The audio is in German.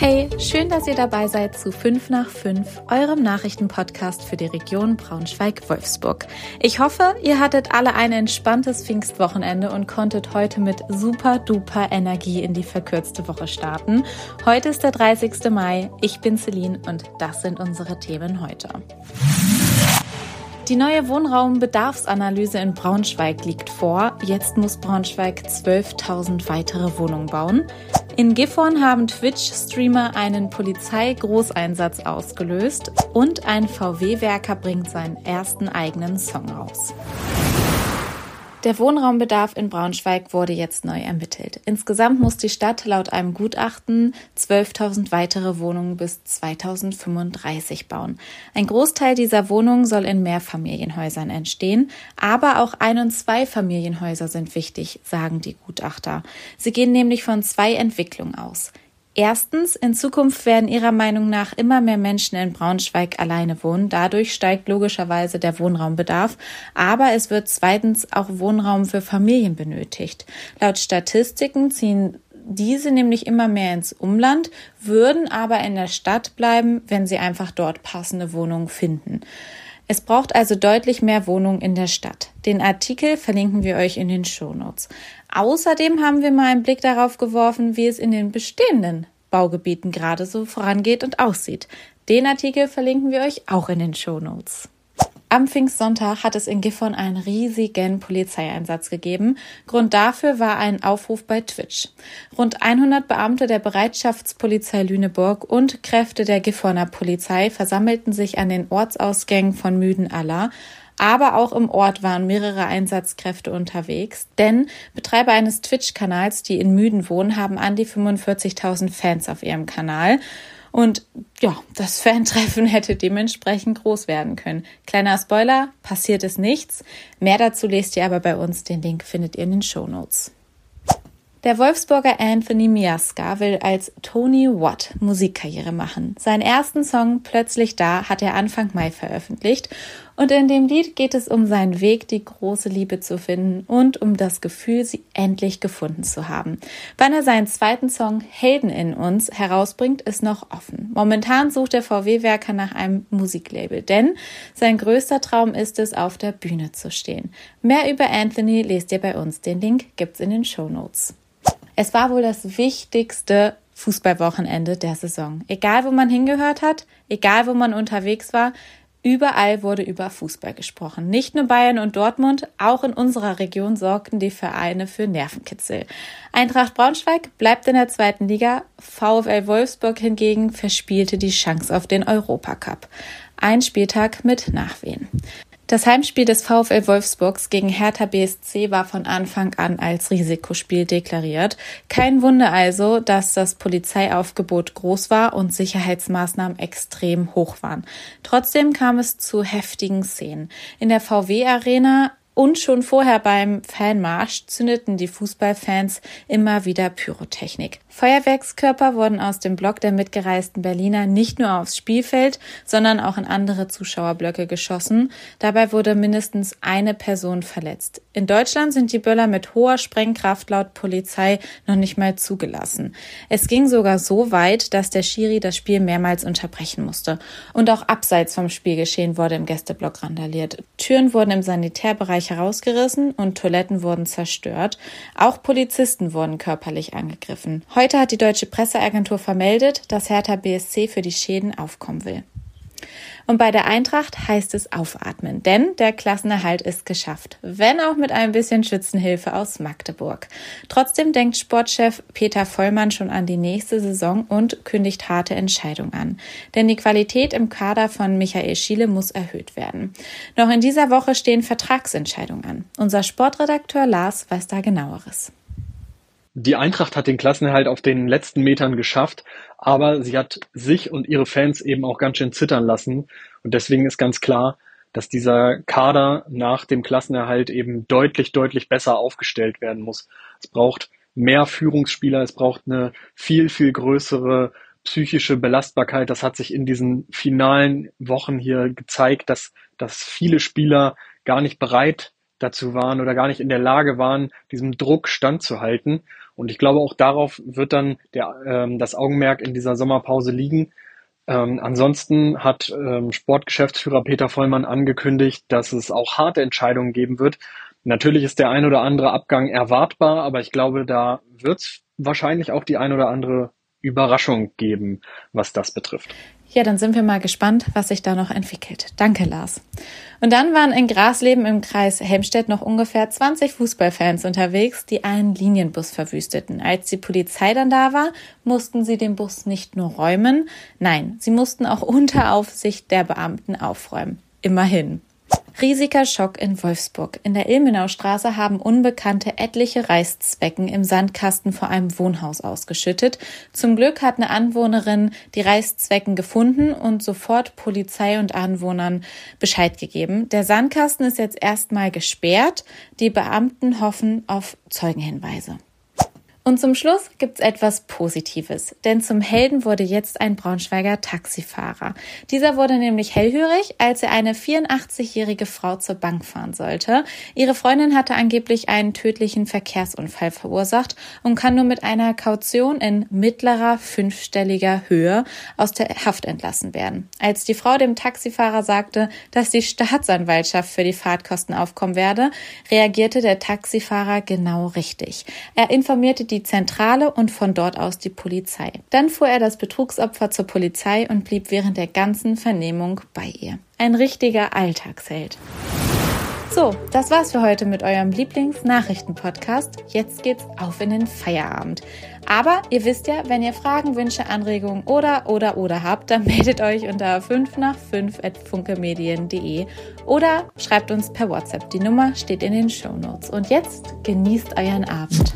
Hey, schön, dass ihr dabei seid zu 5 nach 5, eurem Nachrichtenpodcast für die Region Braunschweig-Wolfsburg. Ich hoffe, ihr hattet alle ein entspanntes Pfingstwochenende und konntet heute mit super duper Energie in die verkürzte Woche starten. Heute ist der 30. Mai, ich bin Celine und das sind unsere Themen heute. Die neue Wohnraumbedarfsanalyse in Braunschweig liegt vor. Jetzt muss Braunschweig 12.000 weitere Wohnungen bauen. In Gifhorn haben Twitch-Streamer einen Polizeigroßeinsatz ausgelöst und ein VW-Werker bringt seinen ersten eigenen Song raus. Der Wohnraumbedarf in Braunschweig wurde jetzt neu ermittelt. Insgesamt muss die Stadt laut einem Gutachten 12.000 weitere Wohnungen bis 2035 bauen. Ein Großteil dieser Wohnungen soll in Mehrfamilienhäusern entstehen, aber auch Ein- und Zweifamilienhäuser sind wichtig, sagen die Gutachter. Sie gehen nämlich von zwei Entwicklungen aus. Erstens, in Zukunft werden ihrer Meinung nach immer mehr Menschen in Braunschweig alleine wohnen. Dadurch steigt logischerweise der Wohnraumbedarf. Aber es wird zweitens auch Wohnraum für Familien benötigt. Laut Statistiken ziehen diese nämlich immer mehr ins Umland, würden aber in der Stadt bleiben, wenn sie einfach dort passende Wohnungen finden. Es braucht also deutlich mehr Wohnungen in der Stadt. Den Artikel verlinken wir euch in den Shownotes. Außerdem haben wir mal einen Blick darauf geworfen, wie es in den bestehenden Baugebieten gerade so vorangeht und aussieht. Den Artikel verlinken wir euch auch in den Shownotes. Am Pfingstsonntag hat es in Gifhorn einen riesigen Polizeieinsatz gegeben. Grund dafür war ein Aufruf bei Twitch. Rund 100 Beamte der Bereitschaftspolizei Lüneburg und Kräfte der Gifhorner Polizei versammelten sich an den Ortsausgängen von Müden-Aller aber auch im Ort waren mehrere Einsatzkräfte unterwegs, denn Betreiber eines Twitch-Kanals, die in Müden wohnen, haben an die 45.000 Fans auf ihrem Kanal. Und ja, das Fan-Treffen hätte dementsprechend groß werden können. Kleiner Spoiler, passiert ist nichts. Mehr dazu lest ihr aber bei uns. Den Link findet ihr in den Show Notes. Der Wolfsburger Anthony Miaska will als Tony Watt Musikkarriere machen. Seinen ersten Song Plötzlich da hat er Anfang Mai veröffentlicht und in dem Lied geht es um seinen Weg, die große Liebe zu finden und um das Gefühl, sie endlich gefunden zu haben. Wann er seinen zweiten Song Helden in uns herausbringt, ist noch offen. Momentan sucht der VW-Werker nach einem Musiklabel, denn sein größter Traum ist es, auf der Bühne zu stehen. Mehr über Anthony lest ihr bei uns. Den Link gibt's in den Show Notes. Es war wohl das wichtigste Fußballwochenende der Saison. Egal, wo man hingehört hat, egal, wo man unterwegs war, Überall wurde über Fußball gesprochen. Nicht nur Bayern und Dortmund, auch in unserer Region sorgten die Vereine für Nervenkitzel. Eintracht Braunschweig bleibt in der zweiten Liga, VfL Wolfsburg hingegen verspielte die Chance auf den Europacup. Ein Spieltag mit Nachwehen. Das Heimspiel des VfL Wolfsburgs gegen Hertha BSC war von Anfang an als Risikospiel deklariert. Kein Wunder also, dass das Polizeiaufgebot groß war und Sicherheitsmaßnahmen extrem hoch waren. Trotzdem kam es zu heftigen Szenen. In der VW Arena und schon vorher beim Fanmarsch zündeten die Fußballfans immer wieder Pyrotechnik. Feuerwerkskörper wurden aus dem Block der mitgereisten Berliner nicht nur aufs Spielfeld, sondern auch in andere Zuschauerblöcke geschossen. Dabei wurde mindestens eine Person verletzt. In Deutschland sind die Böller mit hoher Sprengkraft laut Polizei noch nicht mal zugelassen. Es ging sogar so weit, dass der Schiri das Spiel mehrmals unterbrechen musste. Und auch abseits vom Spielgeschehen wurde im Gästeblock randaliert. Türen wurden im Sanitärbereich herausgerissen und Toiletten wurden zerstört. Auch Polizisten wurden körperlich angegriffen. Heute hat die deutsche Presseagentur vermeldet, dass Hertha BSC für die Schäden aufkommen will. Und bei der Eintracht heißt es aufatmen, denn der Klassenerhalt ist geschafft, wenn auch mit ein bisschen Schützenhilfe aus Magdeburg. Trotzdem denkt Sportchef Peter Vollmann schon an die nächste Saison und kündigt harte Entscheidungen an. Denn die Qualität im Kader von Michael Schiele muss erhöht werden. Noch in dieser Woche stehen Vertragsentscheidungen an. Unser Sportredakteur Lars weiß da genaueres. Die Eintracht hat den Klassenerhalt auf den letzten Metern geschafft, aber sie hat sich und ihre Fans eben auch ganz schön zittern lassen. Und deswegen ist ganz klar, dass dieser Kader nach dem Klassenerhalt eben deutlich, deutlich besser aufgestellt werden muss. Es braucht mehr Führungsspieler, es braucht eine viel, viel größere psychische Belastbarkeit. Das hat sich in diesen finalen Wochen hier gezeigt, dass, dass viele Spieler gar nicht bereit dazu waren oder gar nicht in der Lage waren, diesem Druck standzuhalten. Und ich glaube, auch darauf wird dann der, ähm, das Augenmerk in dieser Sommerpause liegen. Ähm, ansonsten hat ähm, Sportgeschäftsführer Peter Vollmann angekündigt, dass es auch harte Entscheidungen geben wird. Natürlich ist der ein oder andere Abgang erwartbar, aber ich glaube, da wird es wahrscheinlich auch die ein oder andere Überraschung geben, was das betrifft. Ja, dann sind wir mal gespannt, was sich da noch entwickelt. Danke, Lars. Und dann waren in Grasleben im Kreis Helmstedt noch ungefähr 20 Fußballfans unterwegs, die einen Linienbus verwüsteten. Als die Polizei dann da war, mussten sie den Bus nicht nur räumen, nein, sie mussten auch unter Aufsicht der Beamten aufräumen. Immerhin. Riesiger Schock in Wolfsburg. In der Ilmenaustraße haben Unbekannte etliche Reißzwecken im Sandkasten vor einem Wohnhaus ausgeschüttet. Zum Glück hat eine Anwohnerin die Reißzwecken gefunden und sofort Polizei und Anwohnern Bescheid gegeben. Der Sandkasten ist jetzt erstmal gesperrt. Die Beamten hoffen auf Zeugenhinweise. Und zum Schluss gibt's etwas Positives, denn zum Helden wurde jetzt ein Braunschweiger Taxifahrer. Dieser wurde nämlich hellhörig, als er eine 84-jährige Frau zur Bank fahren sollte. Ihre Freundin hatte angeblich einen tödlichen Verkehrsunfall verursacht und kann nur mit einer Kaution in mittlerer fünfstelliger Höhe aus der Haft entlassen werden. Als die Frau dem Taxifahrer sagte, dass die Staatsanwaltschaft für die Fahrtkosten aufkommen werde, reagierte der Taxifahrer genau richtig. Er informierte die Zentrale und von dort aus die Polizei. Dann fuhr er das Betrugsopfer zur Polizei und blieb während der ganzen Vernehmung bei ihr. Ein richtiger Alltagsheld. So, das war's für heute mit eurem Lieblingsnachrichtenpodcast. Jetzt geht's auf in den Feierabend. Aber ihr wisst ja, wenn ihr Fragen, Wünsche, Anregungen oder oder oder habt, dann meldet euch unter 5 nach 5 at funkemedien.de oder schreibt uns per WhatsApp. Die Nummer steht in den Show Notes. Und jetzt genießt euren Abend.